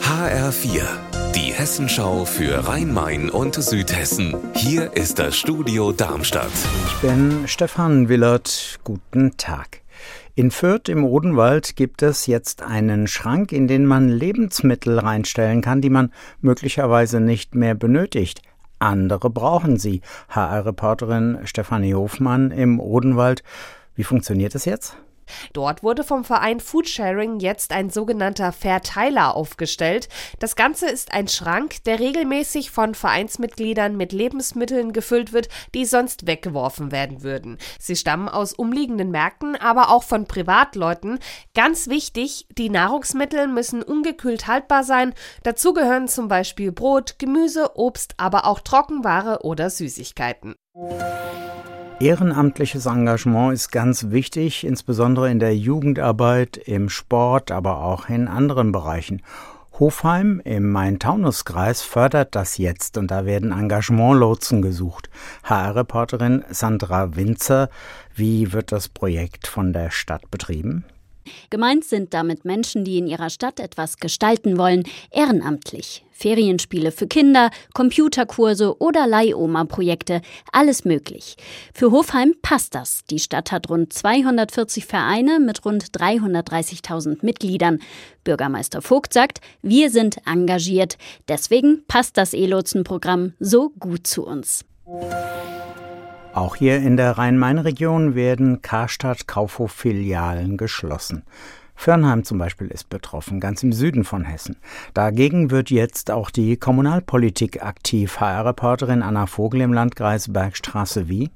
HR4, die Hessenschau für Rhein-Main und Südhessen. Hier ist das Studio Darmstadt. Ich bin Stefan Willert. Guten Tag. In Fürth im Odenwald gibt es jetzt einen Schrank, in den man Lebensmittel reinstellen kann, die man möglicherweise nicht mehr benötigt. Andere brauchen sie. HR-Reporterin Stefanie Hofmann im Odenwald. Wie funktioniert es jetzt? Dort wurde vom Verein Foodsharing jetzt ein sogenannter Verteiler aufgestellt. Das Ganze ist ein Schrank, der regelmäßig von Vereinsmitgliedern mit Lebensmitteln gefüllt wird, die sonst weggeworfen werden würden. Sie stammen aus umliegenden Märkten, aber auch von Privatleuten. Ganz wichtig, die Nahrungsmittel müssen ungekühlt haltbar sein. Dazu gehören zum Beispiel Brot, Gemüse, Obst, aber auch Trockenware oder Süßigkeiten. Ehrenamtliches Engagement ist ganz wichtig, insbesondere in der Jugendarbeit, im Sport, aber auch in anderen Bereichen. Hofheim im Main-Taunus-Kreis fördert das jetzt und da werden Engagementlotsen gesucht. HR-Reporterin Sandra Winzer, wie wird das Projekt von der Stadt betrieben? Gemeint sind damit Menschen, die in ihrer Stadt etwas gestalten wollen, ehrenamtlich. Ferienspiele für Kinder, Computerkurse oder Leihoma-Projekte, alles möglich. Für Hofheim passt das. Die Stadt hat rund 240 Vereine mit rund 330.000 Mitgliedern. Bürgermeister Vogt sagt, wir sind engagiert. Deswegen passt das E-Lotsen-Programm so gut zu uns. Auch hier in der Rhein-Main-Region werden Karstadt-Kaufhof-Filialen geschlossen. Fürnheim zum Beispiel ist betroffen, ganz im Süden von Hessen. Dagegen wird jetzt auch die Kommunalpolitik aktiv. HR-Reporterin Anna Vogel im Landkreis Bergstraße wie?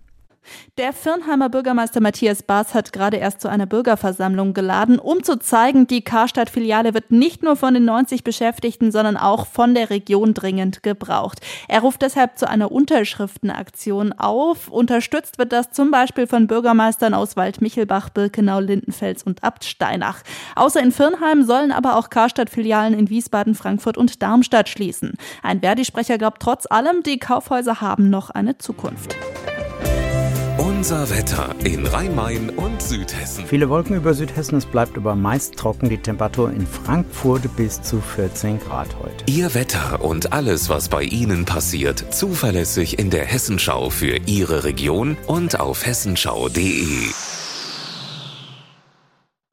Der Firnheimer Bürgermeister Matthias Baas hat gerade erst zu einer Bürgerversammlung geladen, um zu zeigen, die Karstadt-Filiale wird nicht nur von den 90 Beschäftigten, sondern auch von der Region dringend gebraucht. Er ruft deshalb zu einer Unterschriftenaktion auf. Unterstützt wird das zum Beispiel von Bürgermeistern aus Waldmichelbach, Birkenau, Lindenfels und Abtsteinach. Außer in Firnheim sollen aber auch Karstadt-Filialen in Wiesbaden, Frankfurt und Darmstadt schließen. Ein Verdi-Sprecher glaubt trotz allem, die Kaufhäuser haben noch eine Zukunft. Unser Wetter in Rhein-Main und Südhessen. Viele Wolken über Südhessen, es bleibt aber meist trocken. Die Temperatur in Frankfurt bis zu 14 Grad heute. Ihr Wetter und alles, was bei Ihnen passiert, zuverlässig in der Hessenschau für Ihre Region und auf hessenschau.de.